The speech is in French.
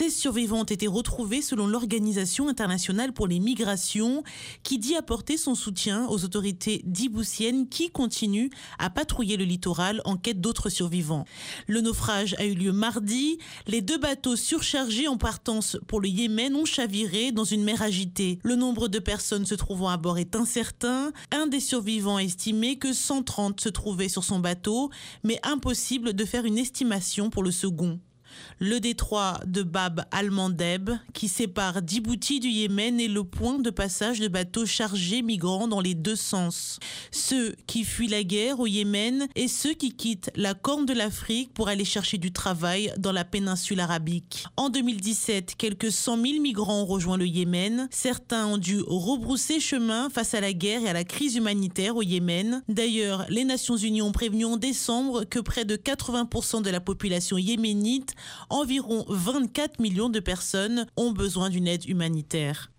16 survivants ont été retrouvés selon l'Organisation internationale pour les migrations qui dit apporter son soutien aux autorités djiboutiennes qui continuent à patrouiller le littoral en quête d'autres survivants. Le naufrage a eu lieu mardi. Les deux bateaux surchargés en partance pour le Yémen ont chaviré dans une mer agitée. Le nombre de personnes se trouvant à bord est incertain. Un des survivants a estimé que 130 se trouvaient sur son bateau, mais impossible de faire une estimation pour le second le détroit de Bab al-Mandeb, qui sépare Djibouti du Yémen, est le point de passage de bateaux chargés migrants dans les deux sens. Ceux qui fuient la guerre au Yémen et ceux qui quittent la corne de l'Afrique pour aller chercher du travail dans la péninsule arabique. En 2017, quelques 100 000 migrants ont rejoint le Yémen. Certains ont dû rebrousser chemin face à la guerre et à la crise humanitaire au Yémen. D'ailleurs, les Nations Unies ont prévenu en décembre que près de 80% de la population yéménite environ 24 millions de personnes ont besoin d'une aide humanitaire.